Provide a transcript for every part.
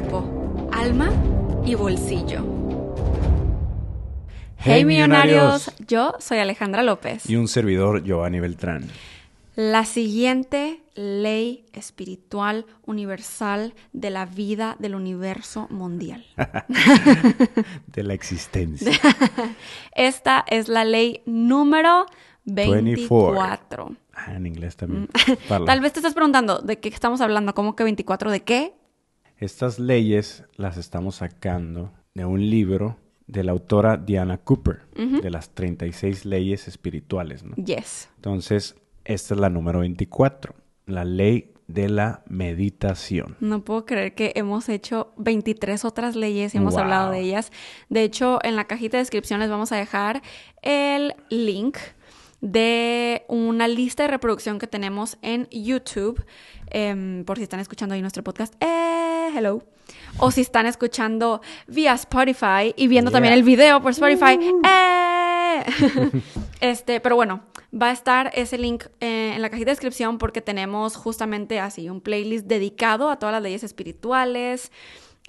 cuerpo, alma y bolsillo. Hey, millonarios, yo soy Alejandra López. Y un servidor, Giovanni Beltrán. La siguiente ley espiritual universal de la vida del universo mundial. de la existencia. Esta es la ley número 24. Ah, en inglés también. Mm. Tal vez te estás preguntando de qué estamos hablando, ¿cómo que 24 de qué? Estas leyes las estamos sacando de un libro de la autora Diana Cooper, de las 36 leyes espirituales, ¿no? Yes. Entonces, esta es la número 24, la ley de la meditación. No puedo creer que hemos hecho 23 otras leyes y hemos hablado de ellas. De hecho, en la cajita de descripción les vamos a dejar el link de una lista de reproducción que tenemos en YouTube. Em, por si están escuchando ahí nuestro podcast, eh, hello. O si están escuchando vía Spotify y viendo también el video por Spotify, uh. eh. este, pero bueno, va a estar ese link eh, en la cajita de descripción porque tenemos justamente así un playlist dedicado a todas las leyes espirituales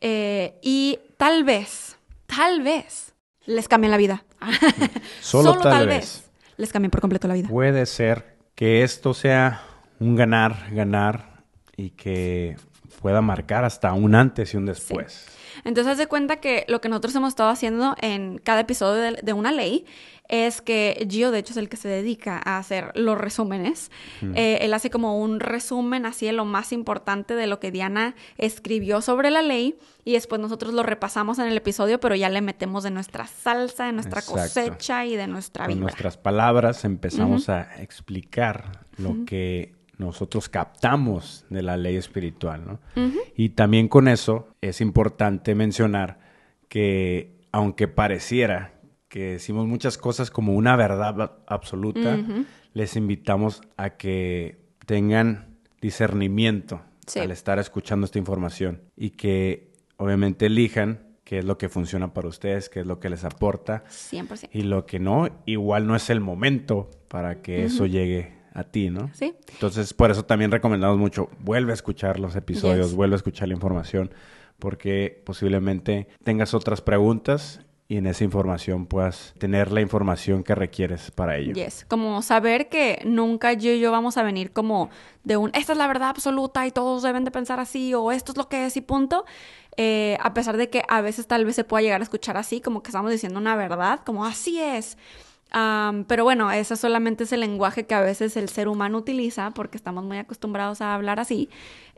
eh, y tal vez, tal vez les cambien la vida. Solo, tal, vez les cambien por completo la vida. Puede ser que esto sea un ganar, ganar y que pueda marcar hasta un antes y un después. Entonces, haz de cuenta que lo que nosotros hemos estado haciendo en cada episodio de, una ley es que Gio, de hecho, es el que se dedica a hacer los resúmenes. Eh, él hace como un resumen así de lo más importante de lo que Diana escribió sobre la ley y después nosotros lo repasamos en el episodio, pero ya le metemos de nuestra salsa, de nuestra cosecha y de nuestra vida. Con nuestras palabras empezamos a explicar lo que nosotros captamos de la ley espiritual, ¿no? Y también con eso es importante mencionar que aunque pareciera que decimos muchas cosas como una verdad absoluta, les invitamos a que tengan discernimiento al estar escuchando esta información y que obviamente elijan qué es lo que funciona para ustedes, qué es lo que les aporta. 100%. Y lo que no, igual no es el momento para que eso llegue a ti, ¿no? Sí. Entonces, por eso también recomendamos mucho, vuelve a escuchar los episodios, vuelve a escuchar la información, porque posiblemente tengas otras preguntas y en esa información puedas tener la información que requieres para ello. Yes, como saber que nunca yo y yo vamos a venir como de un, esta es la verdad absoluta y todos deben de pensar así o esto es lo que es y punto. Eh, a pesar de que a veces tal vez se pueda llegar a escuchar así, como que estamos diciendo una verdad, como así es pero bueno, ese solamente es el lenguaje que a veces el ser humano utiliza porque estamos muy acostumbrados a hablar así.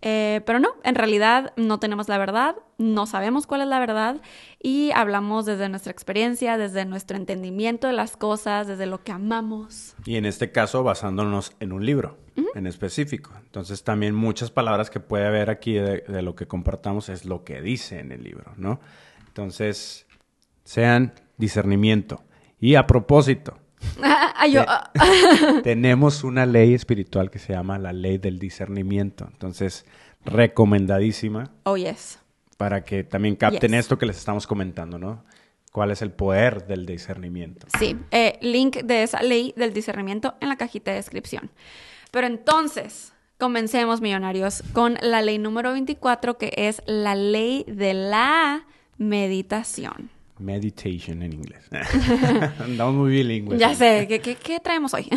Eh, pero no, en realidad no tenemos la verdad, no sabemos cuál es la verdad y hablamos desde nuestra experiencia, desde nuestro entendimiento de las cosas, desde lo que amamos. Y en este caso basándonos en un libro en específico. Entonces también muchas palabras que puede haber aquí de, de lo que compartamos es lo que dice en el libro, ¿no? Entonces, sean discernimiento y a propósito, ah. tenemos una ley espiritual que se llama la ley del discernimiento. Entonces, recomendadísima. Oh, yes. Para que también capten esto que les estamos comentando, ¿no? ¿Cuál es el poder del discernimiento? Sí, eh, link de esa ley del discernimiento en la cajita de descripción. Pero entonces, comencemos, millonarios, con la ley número 24, que es la ley de la meditación. Meditation en inglés. Andamos muy bilingües. Ya sé, ¿qué, qué, traemos hoy?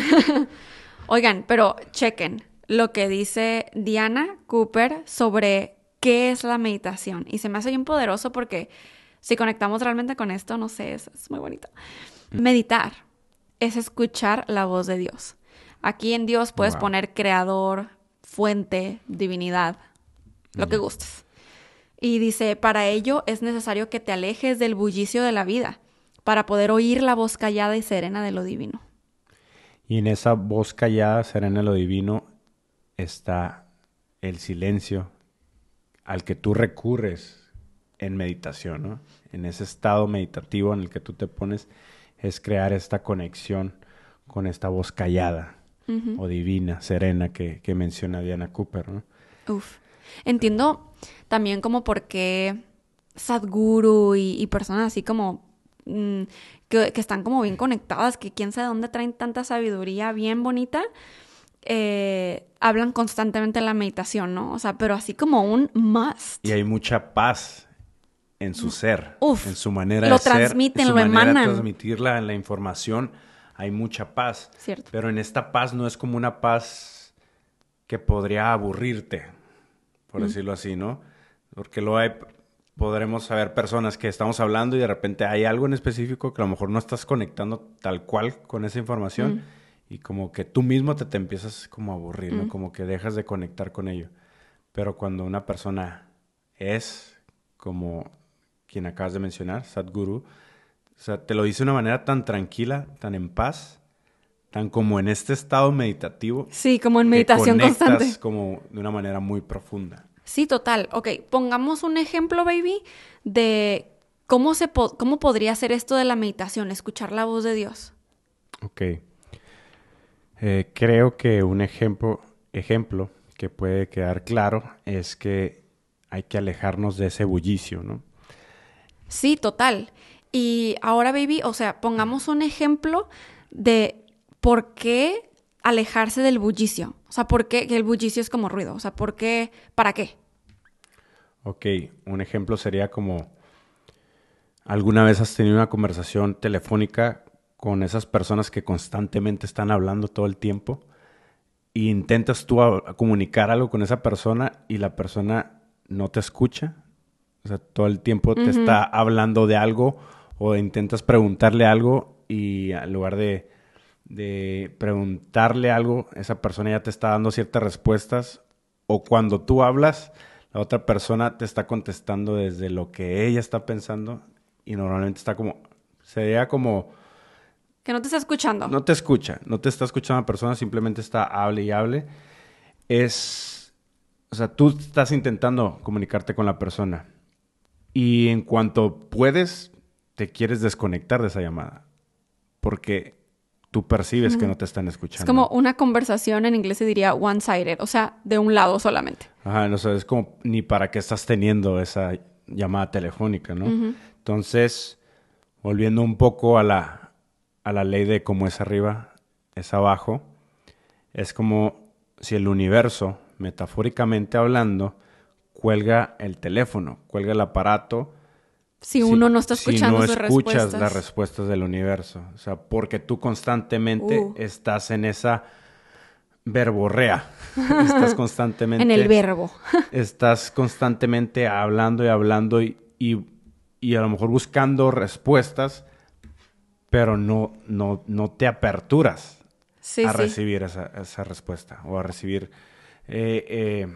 Oigan, pero chequen lo que dice Diana Cooper sobre qué es la meditación. Y se me hace bien poderoso porque si conectamos realmente con esto, no sé, es, muy bonito. Meditar es escuchar la voz de Dios. Aquí en Dios puedes poner creador, fuente, divinidad, lo que gustes. Y dice, para ello es necesario que te alejes del bullicio de la vida, para poder oír la voz callada y serena de lo divino. Y en esa voz callada, serena de lo divino, está el silencio al que tú recurres en meditación, ¿no? En ese estado meditativo en el que tú te pones, es crear esta conexión con esta voz callada o divina, serena que, que menciona Diana Cooper, ¿no? Uf. Entiendo también como por qué Sadhguru y, personas así como mm, que, están como bien conectadas, que quién sabe dónde traen tanta sabiduría bien bonita. eh, hablan constantemente de la meditación, ¿no? O sea, pero así como un must. Y hay mucha paz en su ser, Uf, en su manera lo de ser, transmiten, en su lo manera emanan. de transmitirla en la información. Hay mucha paz. Cierto. Pero en esta paz no es como una paz que podría aburrirte, por decirlo así, ¿no? Porque luego hay, podremos saber personas que estamos hablando y de repente hay algo en específico que a lo mejor no estás conectando tal cual con esa información y como que tú mismo te, te empiezas como a aburrir, ¿no? Como que dejas de conectar con ello. Pero cuando una persona es como quien acabas de mencionar, Sadhguru, o sea, te lo dice de una manera tan tranquila, tan en paz, tan como en este estado meditativo. Sí, como en que meditación conectas constante. como de una manera muy profunda. Sí, total. Ok, pongamos un ejemplo, baby, de cómo, se po- cómo podría ser esto de la meditación, escuchar la voz de Dios. Ok. Eh, creo que un ejemplo, ejemplo que puede quedar claro es que hay que alejarnos de ese bullicio, ¿no? Sí, total. Y ahora, baby, o sea, pongamos un ejemplo de por qué alejarse del bullicio. O sea, por qué que el bullicio es como ruido. O sea, por qué, ¿para qué? Ok, un ejemplo sería como, ¿alguna vez has tenido una conversación telefónica con esas personas que constantemente están hablando todo el tiempo? E intentas tú a- a comunicar algo con esa persona y la persona no te escucha. O sea, todo el tiempo te está hablando de algo o intentas preguntarle algo y en lugar de, de preguntarle algo, esa persona ya te está dando ciertas respuestas o cuando tú hablas, la otra persona te está contestando desde lo que ella está pensando y normalmente está como, sería como, Que no te está escuchando. no te escucha, no te está escuchando la persona, simplemente está hable y hable. Es, o sea, tú estás intentando comunicarte con la persona y en cuanto puedes, te quieres desconectar de esa llamada porque tú percibes que no te están escuchando. Es como una conversación, en inglés se diría one-sided, o sea, de un lado solamente. Ajá, no sé, es como ni para qué estás teniendo esa llamada telefónica, ¿no? Entonces, volviendo un poco a la, a la ley de cómo es arriba, es abajo, es como si el universo, metafóricamente hablando, cuelga el teléfono, cuelga el aparato. Si uno no está escuchando si sus no escuchas respuestas. las respuestas del universo. O sea, porque tú constantemente Uh. estás en esa verborrea. estás constantemente En el verbo. estás constantemente hablando y hablando y, y- y a lo mejor buscando respuestas, pero no, no, no te aperturas Sí, a sí. recibir esa, esa respuesta o a recibir eh, eh,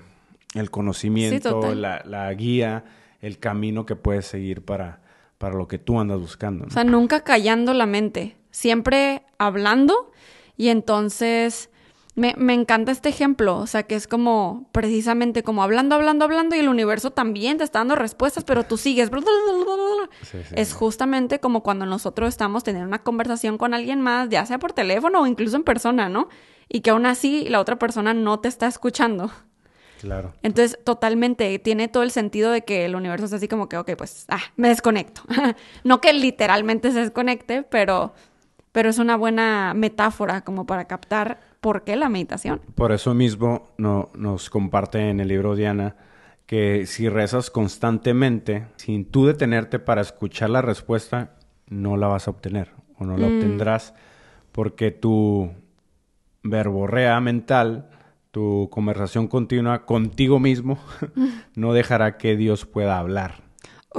el conocimiento, la, la guía, el camino que puedes seguir para, para lo que tú andas buscando. ¿no? O sea, nunca callando la mente, siempre hablando y entonces me, me encanta este ejemplo, o sea, que es como precisamente como hablando, hablando, hablando y el universo también te está dando respuestas, pero tú sigues. Sí, sí, Es sí. justamente como cuando nosotros estamos teniendo una conversación con alguien más, ya sea por teléfono o incluso en persona, ¿no? Y que aún así la otra persona no te está escuchando. Claro. Entonces, totalmente, tiene todo el sentido de que el universo es así como que, ok, pues, ah, me desconecto. no que literalmente se desconecte, pero, pero es una buena metáfora como para captar por qué la meditación. Por eso mismo no, nos comparte en el libro Diana que si rezas constantemente, sin tú detenerte para escuchar la respuesta, no la vas a obtener o no la obtendrás porque tu verborrea mental, tu conversación continua contigo mismo, no dejará que Dios pueda hablar,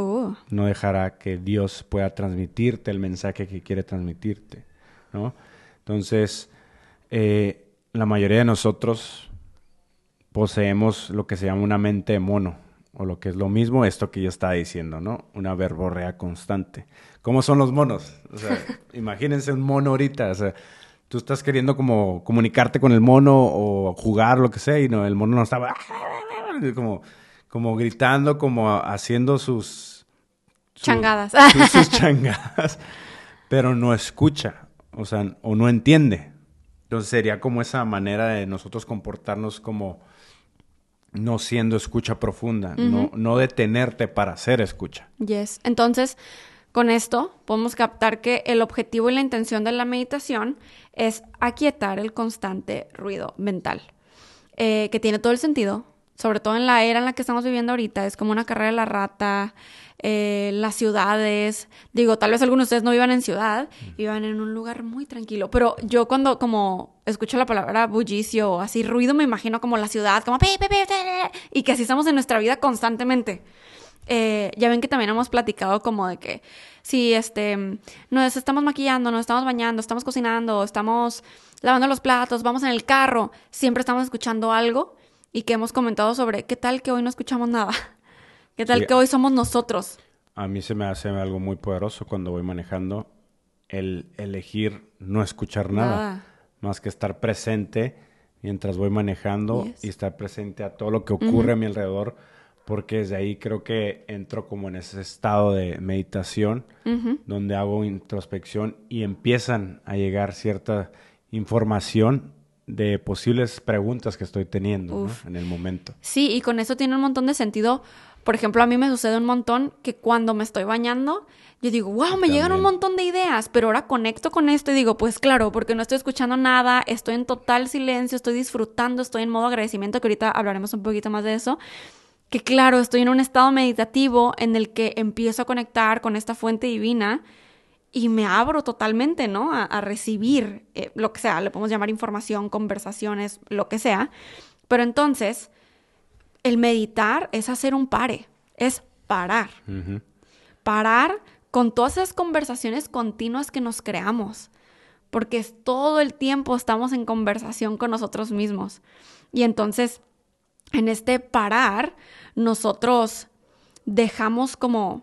Oh, no dejará que Dios pueda transmitirte el mensaje que quiere transmitirte, ¿no? Entonces, eh, la mayoría de nosotros poseemos lo que se llama una mente de mono, o lo que es lo mismo esto que yo estaba diciendo, ¿no? Una verborrea constante. ¿Cómo son los monos? O sea, imagínense un mono ahorita, o sea, tú estás queriendo como comunicarte con el mono o jugar, lo que sea, y no, el mono no estaba como, como gritando, como haciendo sus... su- changadas. sus, sus changadas, pero no escucha, o sea, o no entiende. Entonces sería como esa manera de nosotros comportarnos como no siendo escucha profunda, no, no detenerte para hacer escucha. yes. Entonces, Con esto podemos captar que el objetivo y la intención de la meditación es aquietar el constante ruido mental, eh, que tiene todo el sentido, sobre todo en la era en la que estamos viviendo ahorita, es como una carrera de la rata, eh, las ciudades, digo, tal vez algunos de ustedes no vivan en ciudad, vivan en un lugar muy tranquilo, pero yo cuando como escucho la palabra bullicio o así ruido, me imagino como la ciudad, como y que así estamos en nuestra vida constantemente. Eh, ya ven que también hemos platicado como de que si este nos estamos maquillando, nos estamos bañando, estamos cocinando, estamos lavando los platos, vamos en el carro, siempre estamos escuchando algo y que hemos comentado sobre qué tal que hoy no escuchamos nada, qué tal que hoy somos nosotros. A mí se me hace algo muy poderoso cuando voy manejando el elegir no escuchar nada, más que estar presente mientras voy manejando y estar presente a todo lo que ocurre a mi alrededor porque desde ahí creo que entro como en ese estado de meditación, donde hago introspección y empiezan a llegar cierta información de posibles preguntas que estoy teniendo en el momento. Sí, y con eso tiene un montón de sentido. Por ejemplo, a mí me sucede un montón que cuando me estoy bañando, yo digo, wow, me llegan un montón de ideas, pero ahora conecto con esto y digo, pues claro, porque no estoy escuchando nada, estoy en total silencio, estoy disfrutando, estoy en modo agradecimiento, que ahorita hablaremos un poquito más de eso que claro, estoy en un estado meditativo en el que empiezo a conectar con esta fuente divina y me abro totalmente, ¿no? A, recibir eh, lo que sea, le podemos llamar información, conversaciones, lo que sea. Pero entonces, el meditar es hacer un pare, es parar. Parar con todas esas conversaciones continuas que nos creamos, porque todo el tiempo estamos en conversación con nosotros mismos. Y entonces, en este parar, nosotros dejamos como,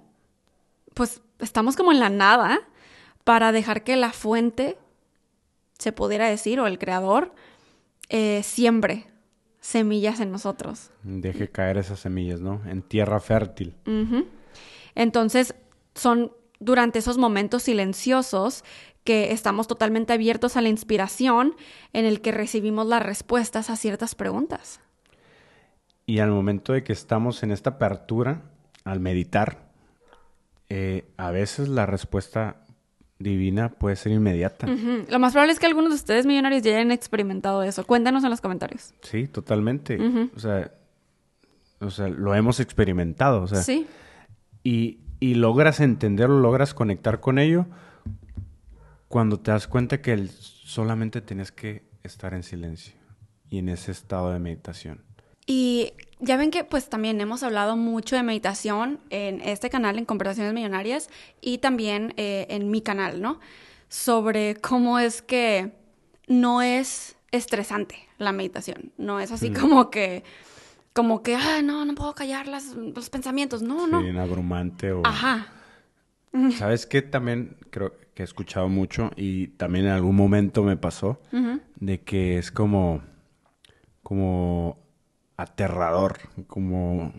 pues estamos como en la nada para dejar que la fuente, se pudiera decir, o el creador, eh, siembre semillas en nosotros. Deje caer esas semillas, ¿no? En tierra fértil. Entonces, son durante esos momentos silenciosos que estamos totalmente abiertos a la inspiración en el que recibimos las respuestas a ciertas preguntas. Y al momento de que estamos en esta apertura, al meditar, eh, a veces la respuesta divina puede ser inmediata. Lo más probable es que algunos de ustedes millonarios ya hayan experimentado eso. Cuéntanos en los comentarios. Sí, totalmente. o, sea, o sea, lo hemos experimentado. O sea, sí. Y, y logras entenderlo, logras conectar con ello cuando te das cuenta que solamente tienes que estar en silencio y en ese estado de meditación. Y ya ven que pues también hemos hablado mucho de meditación en este canal, en Conversaciones Millonarias, y también eh, en mi canal, ¿no? Sobre cómo es que no es estresante la meditación, no es así mm. como que, como que, ah, no, no puedo callar los pensamientos, no, no. Bien abrumante o... Ajá. ¿Sabes qué? También creo que he escuchado mucho y también en algún momento me pasó de que es como, como aterrador, como,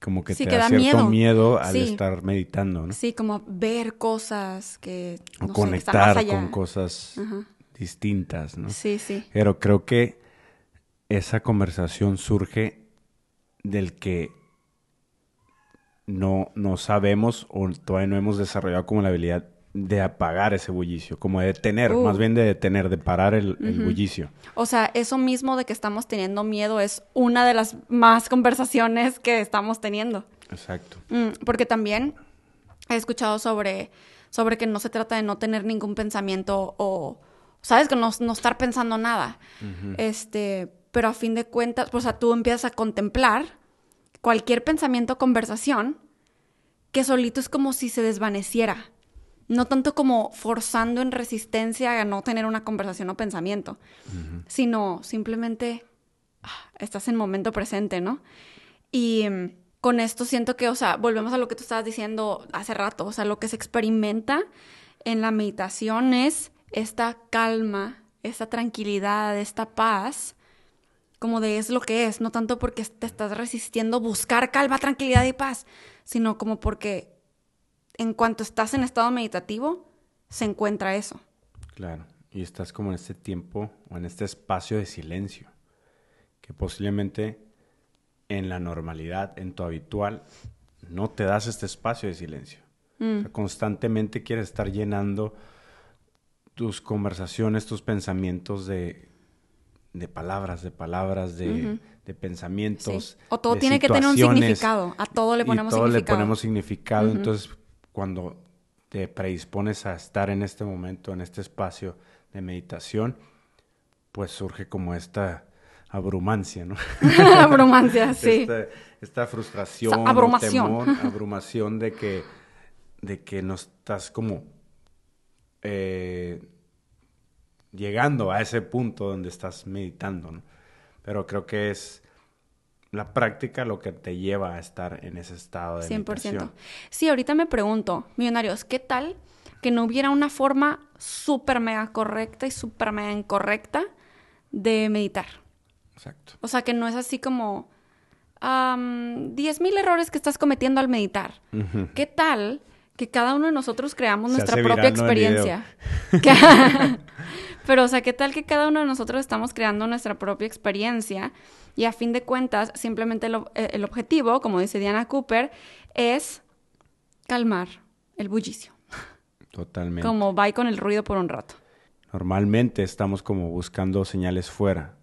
como que te da, cierto miedo, al estar meditando, ¿no? Sí, como ver cosas que... conectar con cosas distintas, ¿no? Sí, sí. Pero creo que esa conversación surge del que no, no sabemos o todavía no hemos desarrollado como la habilidad de apagar ese bullicio, como de detener, más uh. bien de detener, de parar el, bullicio. O sea, eso mismo de que estamos teniendo miedo es una de las más conversaciones que estamos teniendo. Exacto. Mm, porque también he escuchado sobre, sobre que no se trata de no tener ningún pensamiento o, ¿sabes? Que no, no estar pensando nada. Este, pero a fin de cuentas, o sea, tú empiezas a contemplar cualquier pensamiento o conversación que solito es como si se desvaneciera no tanto como forzando en resistencia a no tener una conversación o pensamiento, sino simplemente ah, estás en momento presente, ¿no? Y mm, con esto siento que, o sea, volvemos a lo que tú estabas diciendo hace rato, o sea, lo que se experimenta en la meditación es esta calma, esta tranquilidad, esta paz, como de es lo que es, no tanto porque te estás resistiendo buscar calma, tranquilidad y paz, sino como porque en cuanto estás en estado meditativo, se encuentra eso. Claro, y estás como en este tiempo o en este espacio de silencio, que posiblemente en la normalidad, en tu habitual, no te das este espacio de silencio. Mm. constantemente quieres estar llenando tus conversaciones, tus pensamientos de, de palabras, de palabras, de, pensamientos. O todo tiene que tener un significado. A todo le ponemos y todo significado. le ponemos significado. Entonces, cuando te predispones a estar en este momento, en este espacio de meditación, pues surge como esta abrumancia, ¿no? abrumancia, sí. Esta, frustración, abrumación. abrumación de que, de que no estás como eh, llegando a ese punto donde estás meditando, ¿no? Pero creo que es la práctica lo que te lleva a estar en ese estado de 100%. Meditación. Sí, ahorita me pregunto, millonarios, ¿qué tal que no hubiera una forma súper mega correcta y súper mega incorrecta de meditar? Exacto. O sea, que no es así como um, 10.000 errores que estás cometiendo al meditar. ¿Qué tal que cada uno de nosotros creamos nuestra propia experiencia? Pero, o sea, ¿qué tal que cada uno de nosotros estamos creando nuestra propia experiencia? Y a fin de cuentas, simplemente eh, el objetivo, como dice Diana Cooper, es calmar el bullicio. Totalmente. Como va con el ruido por un rato. Normalmente estamos como buscando señales fuera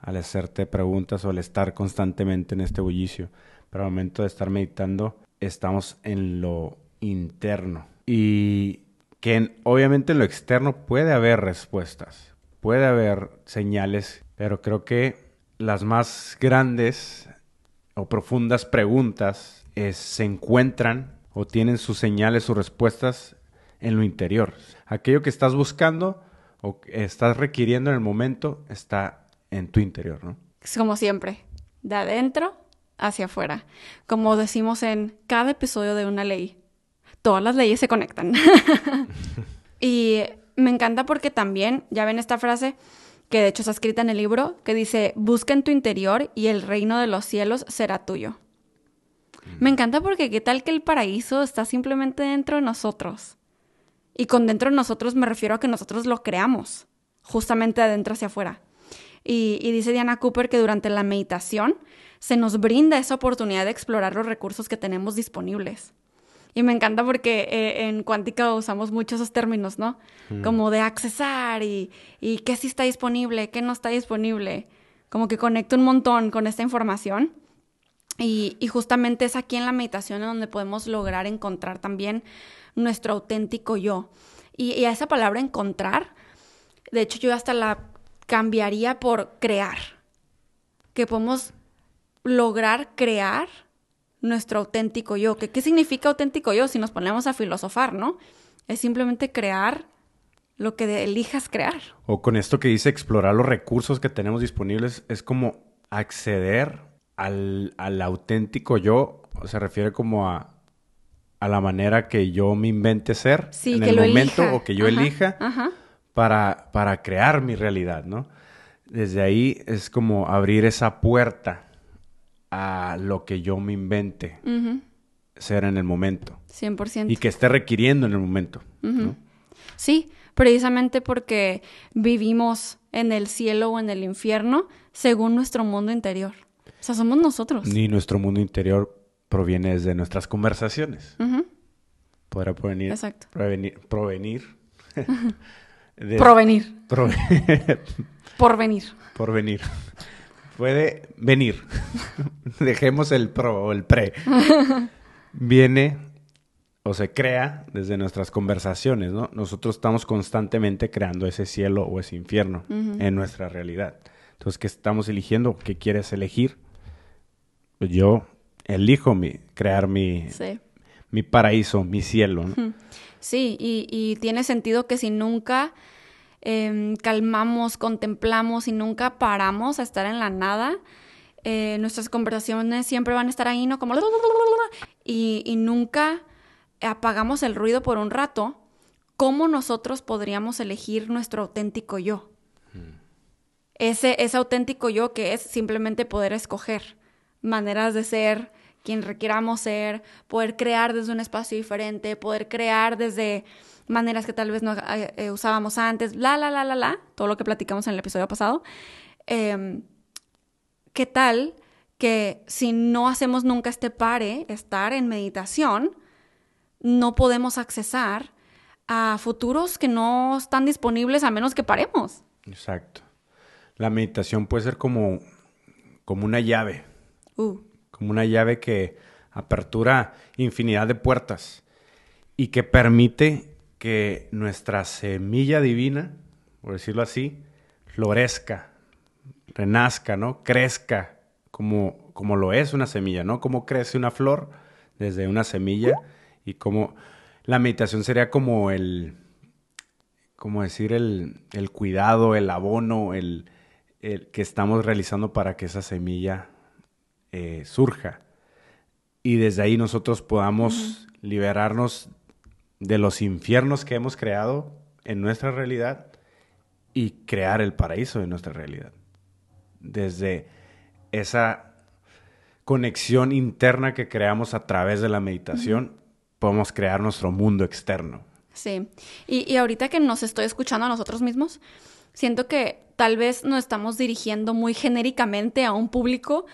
al hacerte preguntas o al estar constantemente en este bullicio. Pero al momento de estar meditando, estamos en lo interno. Y que obviamente en lo externo puede haber respuestas, puede haber señales, pero creo que las más grandes o profundas preguntas se encuentran o tienen sus señales, sus respuestas en lo interior. Aquello que estás buscando o estás requiriendo en el momento está en tu interior, ¿no? Como siempre, de adentro hacia afuera. Como decimos en cada episodio de una ley, todas las leyes se conectan. y me encanta porque también, ya ven esta frase que de hecho está escrita en el libro, que dice, busca en tu interior y el reino de los cielos será tuyo. Mm. Me encanta porque qué tal que el paraíso está simplemente dentro de nosotros. Y con dentro de nosotros me refiero a que nosotros lo creamos, justamente de adentro hacia afuera. Y, dice Diana Cooper que durante la meditación se nos brinda esa oportunidad de explorar los recursos que tenemos disponibles. Y me encanta porque eh, en cuántica usamos muchos esos términos, ¿no? Mm. Como de accesar y, y qué sí está disponible, qué no está disponible. Como que conecto un montón con esta información. Y, y, justamente es aquí en la meditación en donde podemos lograr encontrar también nuestro auténtico yo. Y, y a esa palabra encontrar, de hecho yo hasta la cambiaría por crear. Que podemos lograr crear nuestro auténtico yo. ¿Qué, ¿Qué significa auténtico yo? Si nos ponemos a filosofar, ¿no? Es simplemente crear lo que elijas crear. O con esto que dice explorar los recursos que tenemos disponibles, es como acceder al, auténtico yo. Se refiere como a, a la manera que yo me invente ser en el momento o que yo elija. Ajá para, para crear mi realidad, ¿no? Desde ahí es como abrir esa puerta a lo que yo me invente ser en el momento. 100%. Y que esté requiriendo en el momento. Sí, precisamente porque vivimos en el cielo o en el infierno según nuestro mundo interior. O sea, somos nosotros. Ni nuestro mundo interior proviene desde nuestras conversaciones. Podrá provenir. Exacto. Provenir. provenir Provenir. Por venir. Por venir. Puede venir. Dejemos el pro o el pre. Viene o se crea desde nuestras conversaciones, ¿no? Nosotros estamos constantemente creando ese cielo o ese infierno en nuestra realidad. Entonces, ¿qué estamos eligiendo? ¿Qué quieres elegir? Pues yo elijo mi, crear mi, mi paraíso, mi cielo. ¿no? Sí, y, tiene sentido que si nunca em, calmamos, contemplamos y nunca paramos a estar en la nada, eh, nuestras conversaciones siempre van a estar ahí, ¿no? Como... Y, y nunca apagamos el ruido por un rato, ¿cómo nosotros podríamos elegir nuestro auténtico yo? Hmm. Ese, ese auténtico yo que es simplemente poder escoger maneras de ser, quien requieramos ser, poder crear desde un espacio diferente, poder crear desde maneras que tal vez no eh, eh, usábamos antes, la, la, la, la, la, todo lo que platicamos en el episodio pasado. Em, ¿Qué tal que si no hacemos nunca este pare, estar en meditación, no podemos accesar a futuros que no están disponibles a menos que paremos. Exacto. La meditación puede ser como, como una llave. Uh. Como una llave que apertura infinidad de puertas y que permite que nuestra semilla divina, por decirlo así, florezca, renazca, ¿no? Crezca como, como lo es una semilla, ¿no? Como crece una flor desde una semilla y como la meditación sería como el, como decir, el, el cuidado, el abono, el, el, que estamos realizando para que esa semilla eh, surja. Y desde ahí nosotros podamos liberarnos de los infiernos que hemos creado en nuestra realidad y crear el paraíso de nuestra realidad. Desde esa conexión interna que creamos a través de la meditación, podemos crear nuestro mundo externo. Sí, y, y, ahorita que nos estoy escuchando a nosotros mismos, siento que tal vez nos estamos dirigiendo muy genéricamente a un público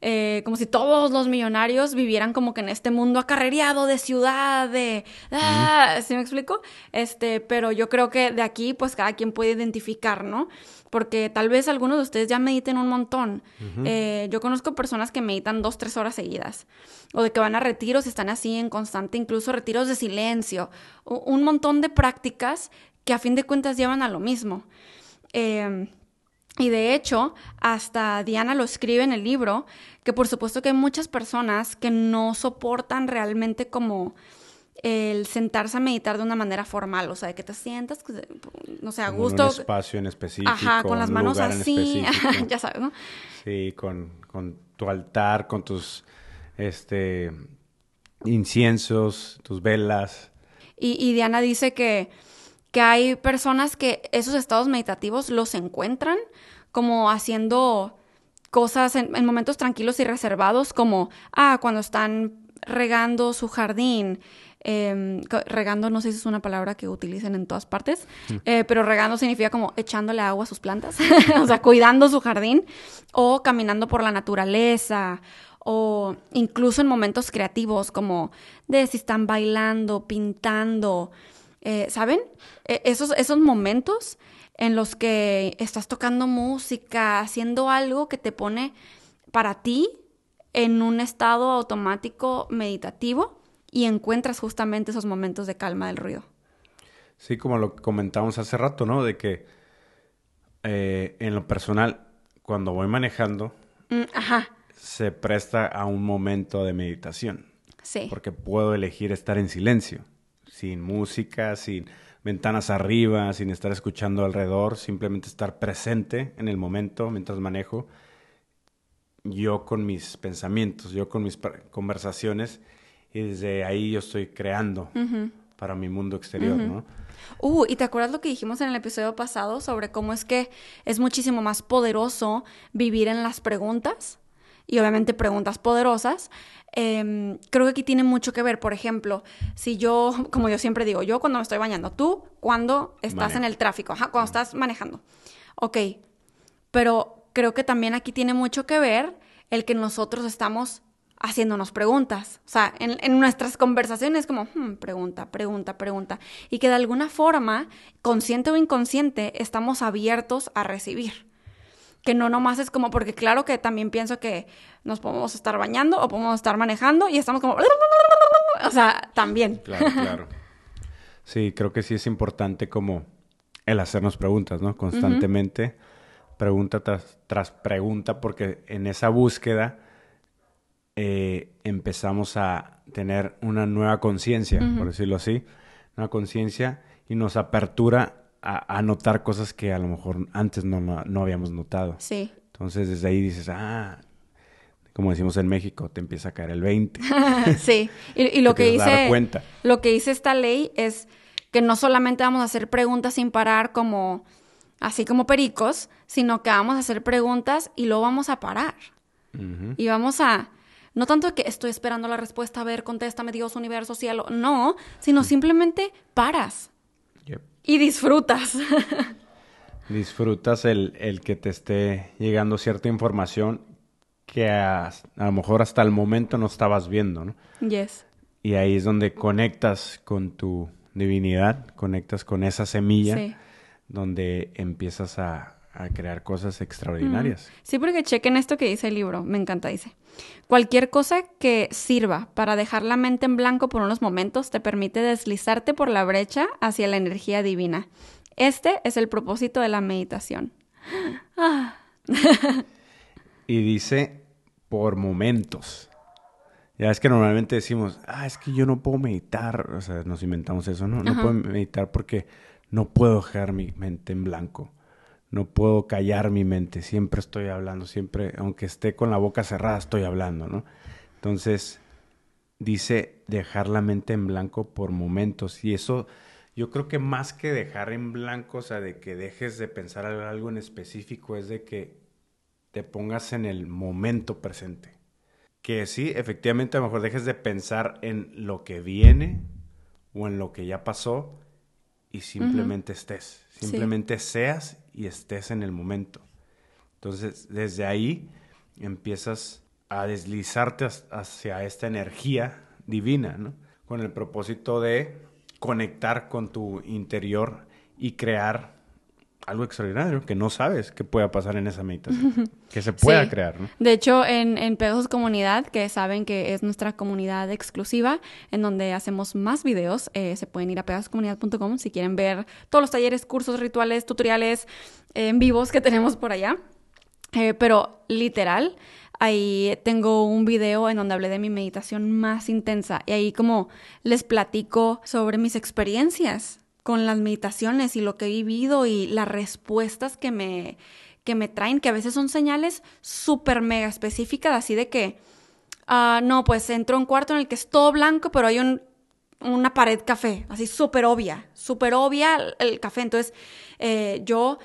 eh, como si todos los millonarios vivieran como que en este mundo acarreado de ciudad, de... Ah, ¿Sí me explico? Este, pero yo creo que de aquí pues cada quien puede identificar, ¿no? Porque tal vez algunos de ustedes ya mediten un montón. Eh, yo conozco personas que meditan dos, tres horas seguidas. O de que van a retiros y están así en constante, incluso retiros de silencio. un montón de prácticas que a fin de cuentas llevan a lo mismo. Eh, y de hecho, hasta Diana lo escribe en el libro, que por supuesto que hay muchas personas que no soportan realmente como el sentarse a meditar de una manera formal, o sea, de que te sientas, no sé, a gusto. En un espacio en específico. Ajá, con las manos así, ya sabes, ¿no? Sí, con, con, tu altar, con tus este, inciensos, tus velas. Y, y Diana dice que que hay personas que esos estados meditativos los encuentran como haciendo cosas en, momentos tranquilos y reservados, como, ah, cuando están regando su jardín, em, regando no sé si es una palabra que utilicen en todas partes, mm. eh, pero regando significa como echándole agua a sus plantas, o sea, cuidando su jardín, o caminando por la naturaleza, o incluso en momentos creativos, como de si están bailando, pintando, eh, ¿saben? E, esos, esos momentos en los que estás tocando música, haciendo algo que te pone para ti en un estado automático meditativo y encuentras justamente esos momentos de calma del ruido. Sí, como lo comentamos hace rato, ¿no? De que eh, en lo personal, cuando voy manejando, mm, se presta a un momento de meditación. Sí. Porque puedo elegir estar en silencio sin música, sin ventanas arriba, sin estar escuchando alrededor, simplemente estar presente en el momento mientras manejo, yo con mis pensamientos, yo con mis conversaciones, y desde ahí yo estoy creando para mi mundo exterior, ¿no? Uh, ¿y te acuerdas lo que dijimos en el episodio pasado sobre cómo es que es muchísimo más poderoso vivir en las preguntas? Y obviamente preguntas poderosas, Em, creo que aquí tiene mucho que ver. Por ejemplo, si yo, como yo siempre digo, yo cuando me estoy bañando, tú cuando estás en el tráfico, cuando estás manejando. Ok, pero creo que también aquí tiene mucho que ver el que nosotros estamos haciéndonos preguntas. O sea, en, nuestras conversaciones como, hmm, pregunta, pregunta, pregunta. Y que de alguna forma, consciente o inconsciente, estamos abiertos a recibir que no nomás es como, porque claro que también pienso que nos podemos estar bañando o podemos estar manejando y estamos como, o sea, también. Claro, claro. Sí, creo que sí es importante como el hacernos preguntas, ¿no? Constantemente, pregunta tras, pregunta, porque en esa búsqueda eh, empezamos a tener una nueva conciencia, por decirlo así, una conciencia y nos apertura a, notar cosas que a lo mejor antes no, no, habíamos notado. Sí. Entonces desde ahí dices, ah, como decimos en México, te empieza a caer el 20. sí, y, lo que dice lo que dice esta ley es que no solamente vamos a hacer preguntas sin parar como así como pericos, sino que vamos a hacer preguntas y luego vamos a parar. Y vamos a no tanto que estoy esperando la respuesta, a ver, contéstame Dios, universo, cielo, no, sino simplemente paras y disfrutas. disfrutas el, que te esté llegando cierta información que a, lo mejor hasta el momento no estabas viendo, ¿no? Yes. y ahí es donde conectas con tu divinidad, conectas con esa semilla, donde empiezas a, crear cosas extraordinarias. Sí, porque chequen esto que dice el libro, me encanta, dice. Cualquier cosa que sirva para dejar la mente en blanco por unos momentos te permite deslizarte por la brecha hacia la energía divina. Este es el propósito de la meditación. y dice por momentos. Ya es que normalmente decimos, ah, es que yo no puedo meditar, o sea, nos inventamos eso, ¿no? No puedo meditar porque no puedo dejar mi mente en blanco, no puedo callar mi mente, siempre estoy hablando, siempre, aunque esté con la boca cerrada, estoy hablando, ¿no? Entonces, dice dejar la mente en blanco por momentos y eso yo creo que más que dejar en blanco, o sea, de que dejes de pensar algo en específico, es de que te pongas en el momento presente. Que sí, efectivamente a lo mejor dejes de pensar en lo que viene o en lo que ya pasó y simplemente estés, simplemente seas y estés en el momento. Entonces, desde ahí empiezas a deslizarte hacia esta energía divina, ¿no? Con el propósito de conectar con tu interior y crear algo extraordinario que no sabes que pueda pasar en esa meditación, que se pueda crear. ¿no? De hecho, en, en Pegasus Comunidad, que saben que es nuestra comunidad exclusiva, en donde hacemos más videos, eh, se pueden ir a pegasuscomunidad.com si quieren ver todos los talleres, cursos, rituales, tutoriales eh, en vivos que tenemos por allá. Eh, pero literal, ahí tengo un video en donde hablé de mi meditación más intensa y ahí como les platico sobre mis experiencias con las meditaciones y lo que he vivido y las respuestas que me, que me traen, que a veces son señales súper mega específicas, así de que, uh, no, pues entro a un cuarto en el que es todo blanco, pero hay un, una pared café, así súper obvia, súper obvia el, café. Entonces, eh, yo...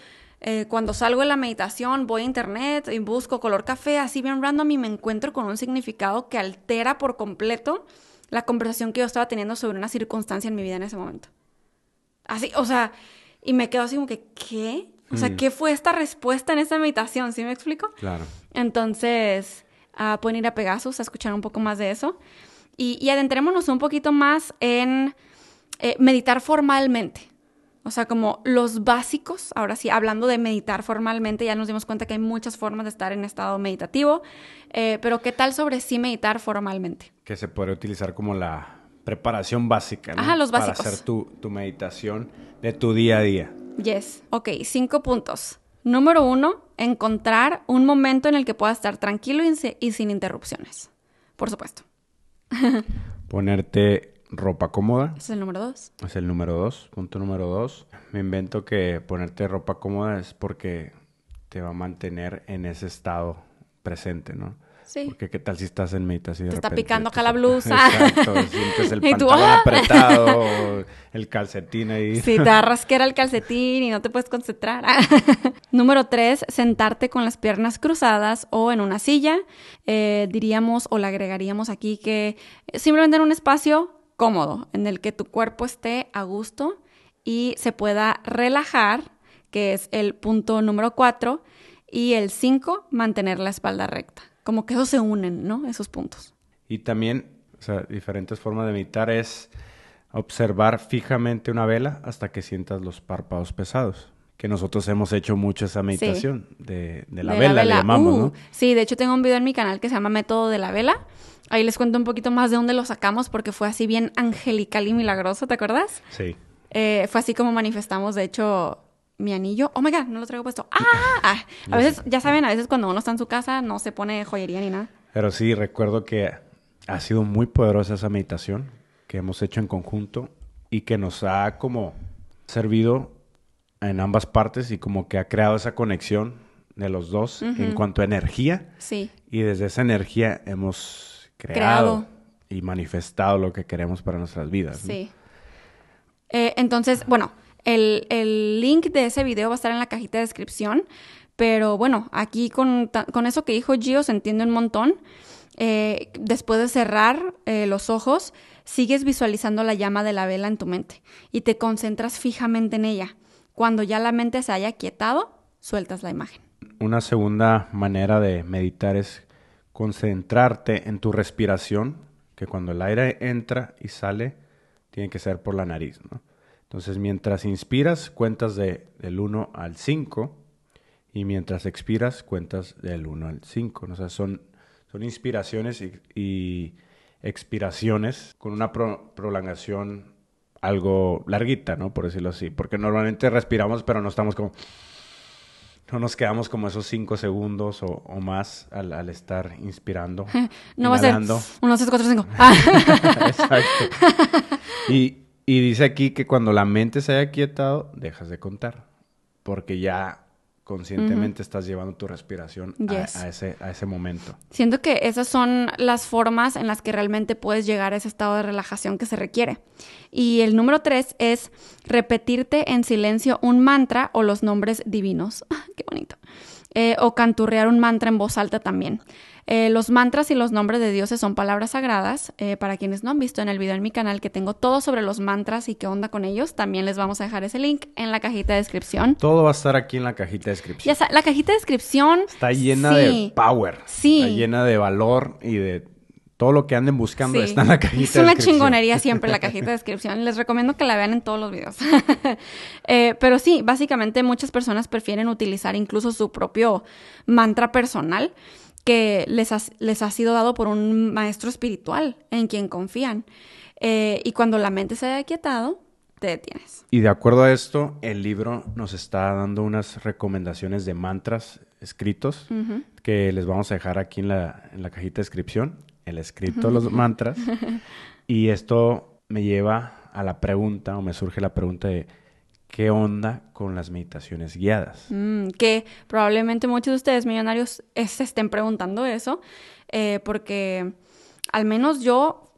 Eh, cuando salgo de la meditación, voy a internet y busco color café, así bien random, y me encuentro con un significado que altera por completo la conversación que yo estaba teniendo sobre una circunstancia en mi vida en ese momento. Así, o sea, y me quedo así como que, ¿qué? O sea, mm. ¿qué fue esta respuesta en esta meditación? ¿Sí me explico? Claro. Entonces, uh, pueden ir a Pegasus a escuchar un poco más de eso. Y, y adentrémonos un poquito más en eh, meditar formalmente. O sea, como los básicos, ahora sí, hablando de meditar formalmente, ya nos dimos cuenta que hay muchas formas de estar en estado meditativo, eh, pero ¿qué tal sobre sí meditar formalmente? Que se puede utilizar como la preparación básica, ¿no? Ajá, los básicos. Para hacer tu, meditación de tu día a día. Yes. Ok, cinco puntos. Número uno, encontrar un momento en el que puedas estar tranquilo y, sin interrupciones. Por supuesto. Ponerte ropa cómoda. Es el número dos. Es el número dos. Punto número dos. Me invento que ponerte ropa cómoda es porque te va a mantener en ese estado presente, ¿no? Porque qué tal si estás en meditación. Te está picando acá la blusa. Exacto, sientes el pantalón ¡ah! apretado, el calcetín ahí. Sí, te agarras que era el calcetín y no te puedes concentrar. Número tres, sentarte con las piernas cruzadas o en una silla. Eh, diríamos o le agregaríamos aquí que simplemente en un espacio cómodo, en el que tu cuerpo esté a gusto y se pueda relajar, que es el punto número cuatro. Y el cinco, mantener la espalda recta como que esos se unen, ¿no? Esos puntos. Y también, o sea, diferentes formas de meditar es observar fijamente una vela hasta que sientas los párpados pesados. Que nosotros hemos hecho mucho esa meditación de, la, vela, le llamamos, ¿no? Uh, sí, de hecho tengo un video en mi canal que se llama Método de la Vela. Ahí les cuento un poquito más de dónde lo sacamos porque fue así bien angelical y milagroso, ¿te acuerdas? Sí. Eh, fue así como manifestamos, de hecho, mi anillo. Oh my god, no lo traigo puesto. ¡Ah! ah a veces, ya saben, a veces cuando uno está en su casa no se pone joyería ni nada. Pero sí, recuerdo que ha sido muy poderosa esa meditación que hemos hecho en conjunto y que nos ha como servido en ambas partes y como que ha creado esa conexión de los dos en cuanto a energía. Sí. Y desde esa energía hemos creado, y manifestado lo que queremos para nuestras vidas. Sí. Eh, entonces, bueno, el, link de ese video va a estar en la cajita de descripción. Pero bueno, aquí con, eso que dijo Gio se entiende un montón. Eh, después de cerrar eh, los ojos, sigues visualizando la llama de la vela en tu mente y te concentras fijamente en ella. Cuando ya la mente se haya quietado, sueltas la imagen. Una segunda manera de meditar es concentrarte en tu respiración que cuando el aire entra y sale, tiene que ser por la nariz, ¿no? Entonces, mientras inspiras, cuentas de, del 1 al 5 y mientras expiras, cuentas del 1 al 5. O sea, son, son inspiraciones y, expiraciones con una prolongación algo larguita, ¿no? Por decirlo así. Porque normalmente respiramos, pero no estamos como no nos quedamos como esos cinco segundos o, más al, estar inspirando. no va a ser uno, dos, cuatro, cinco. Exacto. Y, dice aquí que cuando la mente se haya quietado, dejas de contar. Porque ya conscientemente estás llevando tu respiración a, ese, a ese momento. Siento que esas son las formas en las que realmente puedes llegar a ese estado de relajación que se requiere. Y el número tres es repetirte en silencio un mantra o los nombres divinos. ¡Qué bonito! Eh, o canturrear un mantra en voz alta también. Eh, los mantras y los nombres de dioses son palabras sagradas. Eh, para quienes no han visto en el video en mi canal que tengo todo sobre los mantras y qué onda con ellos, también les vamos a dejar ese link en la cajita de descripción. Todo va a estar aquí en la cajita de descripción. Ya la cajita de descripción está llena de power. Sí. Está llena de valor y de todo lo que anden buscando está en la cajita de descripción. Es una chingonería siempre la cajita de descripción. Les recomiendo que la vean en todos los videos. Eh, pero sí, básicamente muchas personas prefieren utilizar incluso su propio mantra personal que les ha, les ha sido dado por un maestro espiritual en quien confían. Eh, y cuando la mente se haya quietado, te detienes. Y de acuerdo a esto, el libro nos está dando unas recomendaciones de mantras escritos que les vamos a dejar aquí en la, en la cajita de descripción, el escrito los mantras. y esto me lleva a la pregunta, o me surge la pregunta de ¿Qué onda con las meditaciones guiadas? Mm, que probablemente muchos de ustedes millonarios se estén preguntando eso, eh, porque al menos yo,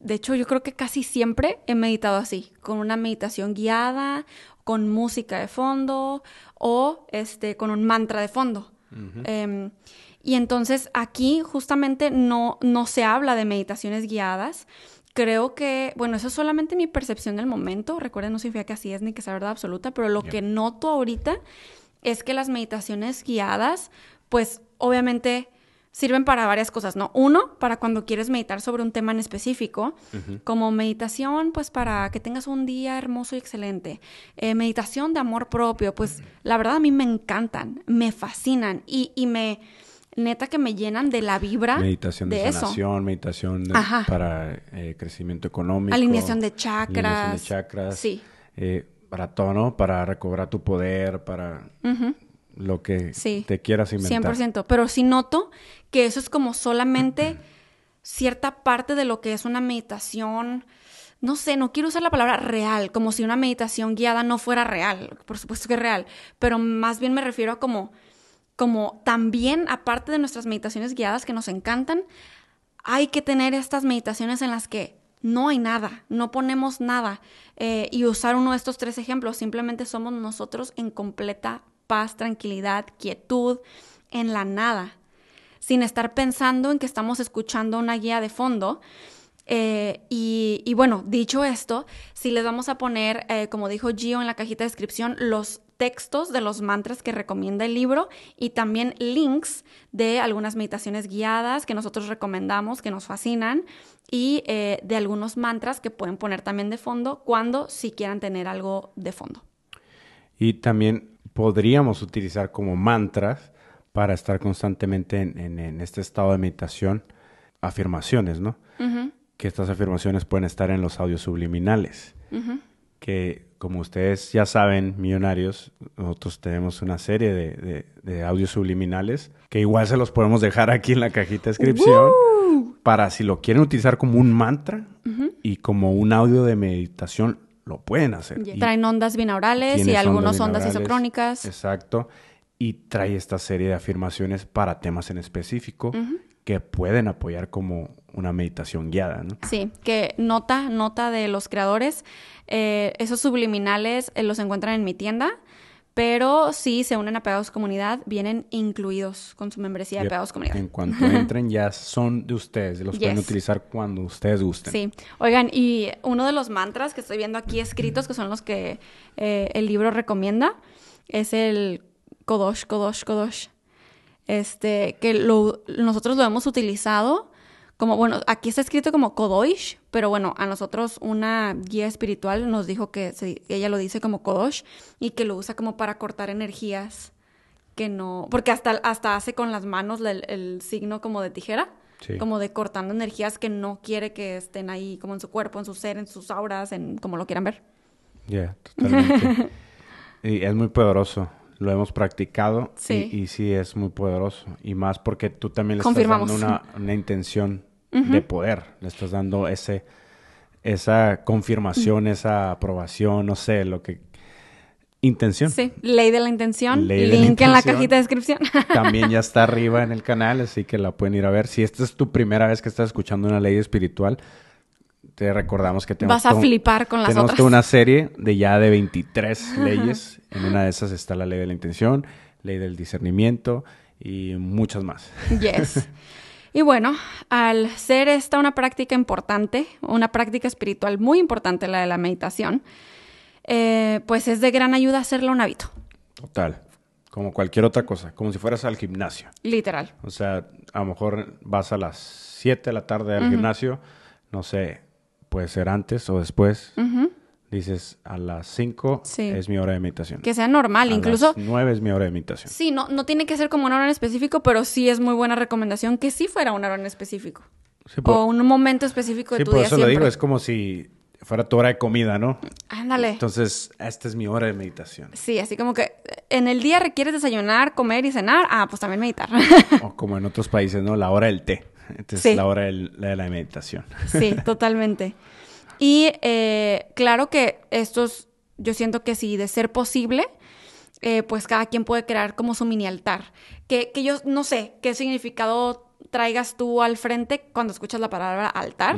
de hecho yo creo que casi siempre he meditado así, con una meditación guiada, con música de fondo o este, con un mantra de fondo. Em, y entonces aquí justamente no, no se habla de meditaciones guiadas, creo que, bueno, eso es solamente mi percepción del momento. Recuerden, no significa que así es ni que sea verdad absoluta, pero lo que noto ahorita es que las meditaciones guiadas, pues obviamente sirven para varias cosas, ¿no? Uno, para cuando quieres meditar sobre un tema en específico, como meditación, pues para que tengas un día hermoso y excelente. Eh, meditación de amor propio, pues la verdad a mí me encantan, me fascinan y, y me neta que me llenan de la vibra meditación de, sanación, meditación para eh, crecimiento económico, alineación de chakras, alineación de chakras, sí, eh, para todo, ¿no? Para recobrar tu poder, para lo que te quieras inventar. 100%, pero sí noto que eso es como solamente cierta parte de lo que es una meditación no sé, no quiero usar la palabra real, como si una meditación guiada no fuera real, por supuesto que es real, pero más bien me refiero a como como también, aparte de nuestras meditaciones guiadas que nos encantan, hay que tener estas meditaciones en las que no hay nada, no ponemos nada. Eh, y usar uno de estos tres ejemplos, simplemente somos nosotros en completa paz, tranquilidad, quietud, en la nada, sin estar pensando en que estamos escuchando una guía de fondo. Eh, y, bueno, dicho esto, si les vamos a poner, eh, como dijo Gio en la cajita de descripción, los textos de los mantras que recomienda el libro y también links de algunas meditaciones guiadas que nosotros recomendamos, que nos fascinan y eh, de algunos mantras que pueden poner también de fondo cuando si quieran tener algo de fondo. Y también podríamos utilizar como mantras para estar constantemente en, este estado de meditación afirmaciones, ¿no? Que estas afirmaciones pueden estar en los audios subliminales que como ustedes ya saben, millonarios, nosotros tenemos una serie de, audios subliminales que igual se los podemos dejar aquí en la cajita de descripción para si lo quieren utilizar como un mantra y como un audio de meditación, lo pueden hacer. traen ondas binaurales y algunas ondas, isocrónicas. Exacto. Y trae esta serie de afirmaciones para temas en específico que pueden apoyar como una meditación guiada, ¿no? Sí, que nota, nota de los creadores, eh, esos subliminales eh, los encuentran en mi tienda, pero si se unen a Pegados Comunidad, vienen incluidos con su membresía de Pegados Comunidad. En cuanto entren, ya son de ustedes, los pueden utilizar cuando ustedes gusten. Sí, oigan, y uno de los mantras que estoy viendo aquí escritos, que son los que eh, el libro recomienda, es el Kodosh, Kodosh, Kodosh este, que lo, nosotros lo hemos utilizado como, bueno, aquí está escrito como Kodosh, pero bueno, a nosotros una guía espiritual nos dijo que ella lo dice como Kodosh y que lo usa como para cortar energías que no, porque hasta, hasta hace con las manos el, signo como de tijera, como de cortando energías que no quiere que estén ahí como en su cuerpo, en su ser, en sus auras, en como lo quieran ver. Ya, totalmente. y es muy poderoso lo hemos practicado sí. Y, sí es muy poderoso. Y más porque tú también le estás dando una, una intención de poder, le estás dando ese, esa confirmación, esa aprobación, no sé, lo que... Intención. Sí, ley de la intención. Link en la cajita de descripción. También ya está arriba en el canal, así que la pueden ir a ver. Si esta es tu primera vez que estás escuchando una ley espiritual, te recordamos que tenemos... Vas a flipar con las tenemos otras. una serie de ya de 23 leyes. En una de esas está la ley de la intención, ley del discernimiento y muchas más. Yes. Y bueno, al ser esta una práctica importante, una práctica espiritual muy importante, la de la meditación, eh, pues es de gran ayuda hacerlo un hábito. Total. Como cualquier otra cosa, como si fueras al gimnasio. Literal. O sea, a lo mejor vas a las 7 de la tarde al gimnasio, no sé, puede ser antes o después. Dices, a las 5 es mi hora de meditación. Que sea normal, a incluso. Las 9 es mi hora de meditación. Sí, no, no tiene que ser como una hora en específico, pero sí es muy buena recomendación que sí fuera una hora en específico. o un momento específico de sí, tu por día. eso lo digo, es como si fuera tu hora de comida, ¿no? Ándale. Entonces, esta es mi hora de meditación. Sí, así como que en el día requieres desayunar, comer y cenar, ah, pues también meditar. o como en otros países, ¿no? La hora del té. Esta es la hora de la meditación. Sí, totalmente. Y eh, claro que estos, yo siento que si de ser posible, eh, pues cada quien puede crear como su mini altar. Que, que yo no sé qué significado traigas tú al frente cuando escuchas la palabra altar,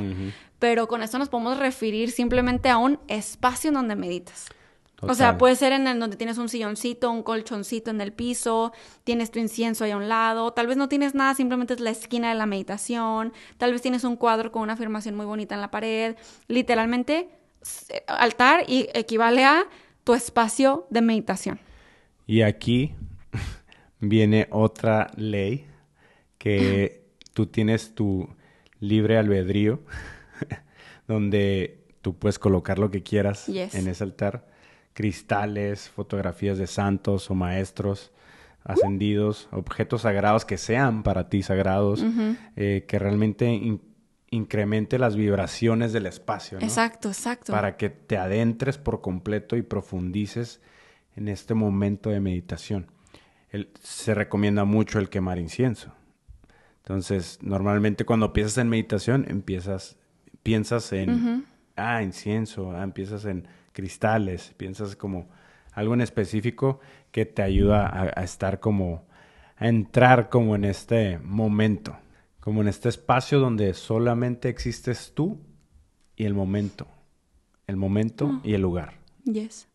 pero con esto nos podemos referir simplemente a un espacio en donde meditas. O sea, puede ser en el donde tienes un silloncito, un colchoncito en el piso, tienes tu incienso ahí a un lado, tal vez no tienes nada, simplemente es la esquina de la meditación, tal vez tienes un cuadro con una afirmación muy bonita en la pared, literalmente altar y equivale a tu espacio de meditación. Y aquí viene otra ley que tú tienes tu libre albedrío, donde tú puedes colocar lo que quieras en ese altar cristales, fotografías de santos o maestros ascendidos, objetos sagrados que sean para ti sagrados, eh, que realmente incremente las vibraciones del espacio. Exacto, exacto. Para que te adentres por completo y profundices en este momento de meditación. se recomienda mucho el quemar incienso. Entonces, normalmente cuando empiezas en meditación, empiezas, piensas en, ah, incienso, ah, empiezas en cristales, piensas como algo en específico que te ayuda a, estar como, a entrar como en este momento, como en este espacio donde solamente existes tú y el momento, el momento ah. y el lugar. Yes.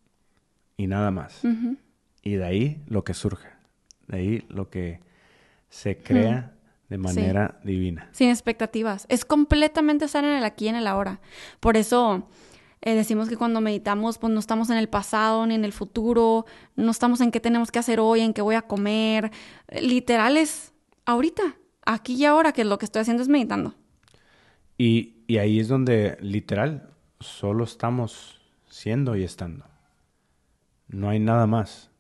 Y nada más. Y de ahí lo que surge, de ahí lo que se crea. de manera divina. Sin expectativas. Es completamente estar en el aquí y en el ahora. Por eso eh, decimos que cuando meditamos, pues no estamos en el pasado ni en el futuro, no estamos en qué tenemos que hacer hoy, en qué voy a comer. Literal es ahorita, aquí y ahora, que lo que estoy haciendo es meditando. Y, y ahí es donde literal solo estamos siendo y estando. No hay nada más,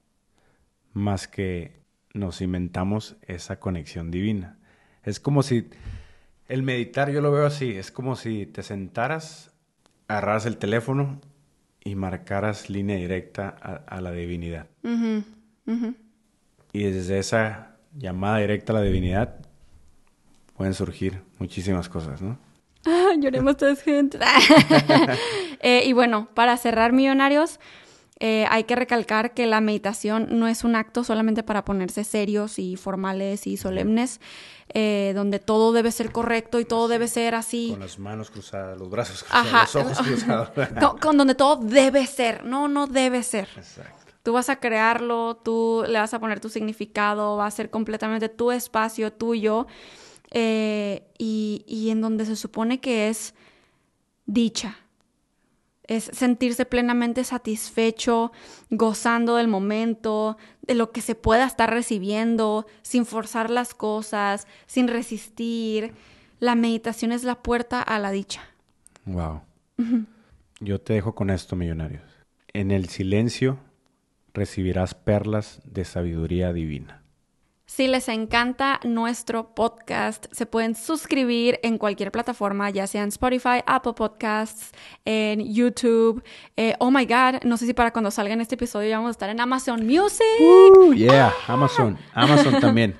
más que nos inventamos esa conexión divina. Es como si el meditar, yo lo veo así, es como si te sentaras agarraras el teléfono y marcaras línea directa a, la divinidad. Y desde esa llamada directa a la divinidad pueden surgir muchísimas cosas, ¿no? Ah, lloremos todos gente. Eh, y bueno, para cerrar Millonarios, eh, hay que recalcar que la meditación no es un acto solamente para ponerse serios y formales y solemnes, eh, donde todo debe ser correcto y todo debe ser así. Con las manos cruzadas, los brazos cruzados, los ojos cruzados. con, donde todo debe ser, no, no debe ser. Exacto. Tú vas a crearlo, tú le vas a poner tu significado, va a ser completamente tu espacio, tuyo, eh, y, y en donde se supone que es dicha, es sentirse plenamente satisfecho, gozando del momento, de lo que se pueda estar recibiendo, sin forzar las cosas, sin resistir. la meditación es la puerta a la dicha. Wow. Yo te dejo con esto, millonarios. En el silencio recibirás perlas de sabiduría divina. Si les encanta nuestro podcast, se pueden suscribir en cualquier plataforma, ya sea en Spotify, Apple Podcasts, en YouTube. Eh, oh my God, no sé si para cuando salga en este episodio ya vamos a estar en Amazon Music. Uh, yeah, Amazon, Amazon también.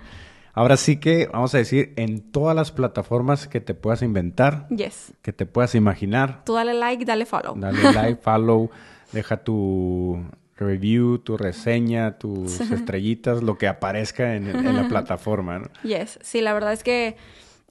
Ahora sí que vamos a decir en todas las plataformas que te puedas inventar, yes. que te puedas imaginar. Tú dale like, dale follow. Dale like, follow, deja tu review, tu reseña, tus estrellitas, lo que aparezca en, la plataforma, ¿no? Yes, sí, la verdad es que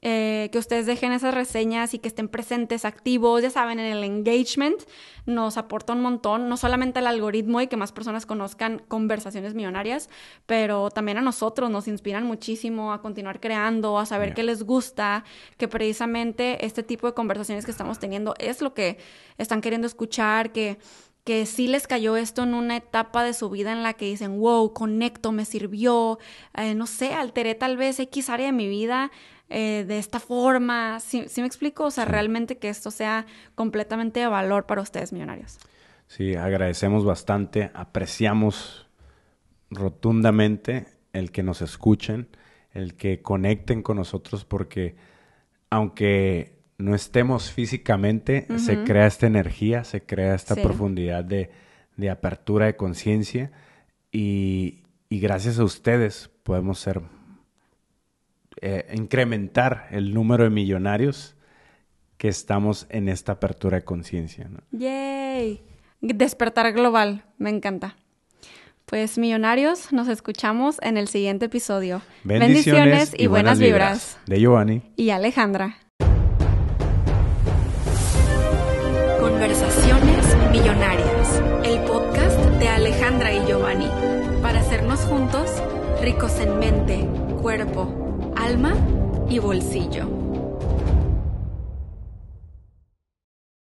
eh, que ustedes dejen esas reseñas y que estén presentes, activos, ya saben, en el engagement, nos aporta un montón, no solamente al algoritmo y que más personas conozcan conversaciones millonarias, pero también a nosotros nos inspiran muchísimo a continuar creando, a saber qué les gusta, que precisamente este tipo de conversaciones que estamos teniendo es lo que están queriendo escuchar, que que sí les cayó esto en una etapa de su vida en la que dicen, wow, conecto, me sirvió, eh, no sé, alteré tal vez X área de mi vida eh, de esta forma. ¿Sí, me explico? O sea, realmente que esto sea completamente de valor para ustedes, millonarios. Sí, agradecemos bastante, apreciamos rotundamente el que nos escuchen, el que conecten con nosotros, porque aunque no estemos físicamente, se crea esta energía, se crea esta profundidad de, apertura de conciencia y, gracias a ustedes podemos ser, eh, incrementar el número de millonarios que estamos en esta apertura de conciencia. ¡Yay! Despertar global, me encanta. Pues millonarios, nos escuchamos en el siguiente episodio. Bendiciones, y, buenas, vibras. De Giovanni. Y Alejandra. Conversaciones Millonarias, el podcast de Alejandra y Giovanni, para hacernos juntos ricos en mente, cuerpo, alma y bolsillo.